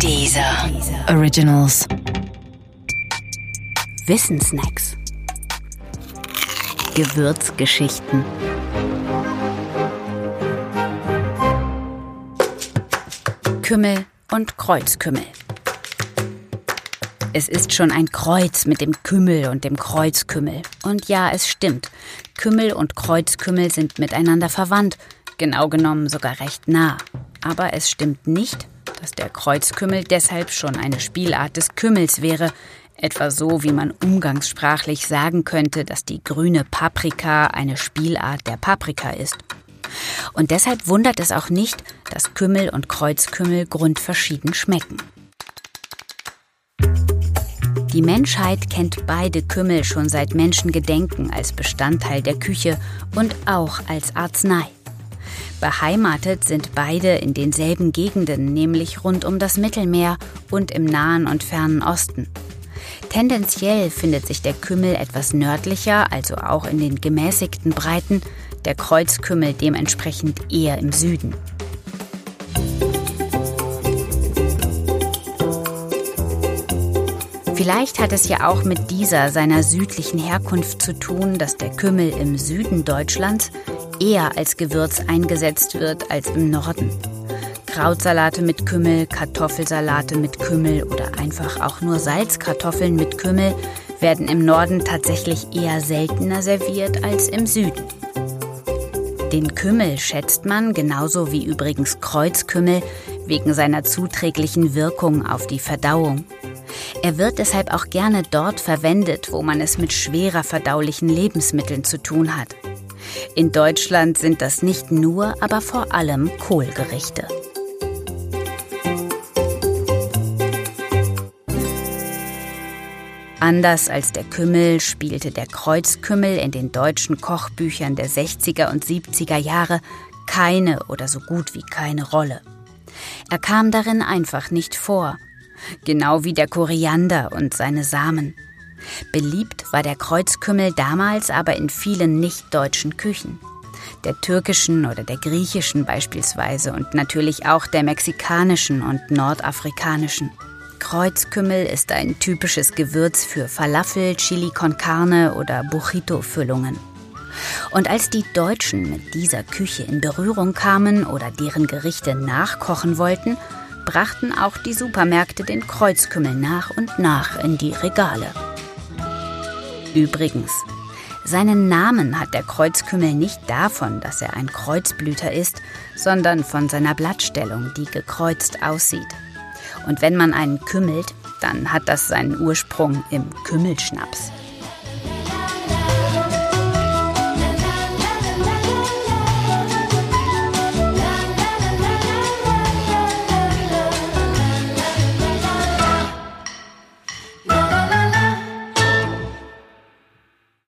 Dieser Originals. Wissensnacks. Gewürzgeschichten. Kümmel und Kreuzkümmel. Es ist schon ein Kreuz mit dem Kümmel und dem Kreuzkümmel. Und ja, es stimmt. Kümmel und Kreuzkümmel sind miteinander verwandt, genau genommen sogar recht nah. Aber es stimmt nicht, dass der Kreuzkümmel deshalb schon eine Spielart des Kümmels wäre, etwa so wie man umgangssprachlich sagen könnte, dass die grüne Paprika eine Spielart der Paprika ist. Und deshalb wundert es auch nicht, dass Kümmel und Kreuzkümmel grundverschieden schmecken. Die Menschheit kennt beide Kümmel schon seit Menschengedenken als Bestandteil der Küche und auch als Arznei. Beheimatet sind beide in denselben Gegenden, nämlich rund um das Mittelmeer und im Nahen und Fernen Osten. Tendenziell findet sich der Kümmel etwas nördlicher, also auch in den gemäßigten Breiten, der Kreuzkümmel dementsprechend eher im Süden. Vielleicht hat es ja auch mit dieser seiner südlichen Herkunft zu tun, dass der Kümmel im Süden Deutschlands eher als Gewürz eingesetzt wird als im Norden. Krautsalate mit Kümmel, Kartoffelsalate mit Kümmel oder einfach auch nur Salzkartoffeln mit Kümmel werden im Norden tatsächlich eher seltener serviert als im Süden. Den Kümmel schätzt man, genauso wie übrigens Kreuzkümmel, wegen seiner zuträglichen Wirkung auf die Verdauung. Er wird deshalb auch gerne dort verwendet, wo man es mit schwerer verdaulichen Lebensmitteln zu tun hat. In Deutschland sind das nicht nur, aber vor allem Kohlgerichte. Anders als der Kümmel spielte der Kreuzkümmel in den deutschen Kochbüchern der 60er und 70er Jahre keine oder so gut wie keine Rolle. Er kam darin einfach nicht vor, genau wie der Koriander und seine Samen. Beliebt war der Kreuzkümmel damals aber in vielen nicht-deutschen Küchen. Der türkischen oder der griechischen beispielsweise und natürlich auch der mexikanischen und nordafrikanischen. Kreuzkümmel ist ein typisches Gewürz für Falafel, Chili con Carne oder Burrito-Füllungen. Und als die Deutschen mit dieser Küche in Berührung kamen oder deren Gerichte nachkochen wollten, brachten auch die Supermärkte den Kreuzkümmel nach und nach in die Regale. Übrigens, seinen Namen hat der Kreuzkümmel nicht davon, dass er ein Kreuzblüter ist, sondern von seiner Blattstellung, die gekreuzt aussieht. Und wenn man einen kümmelt, dann hat das seinen Ursprung im Kümmelschnaps.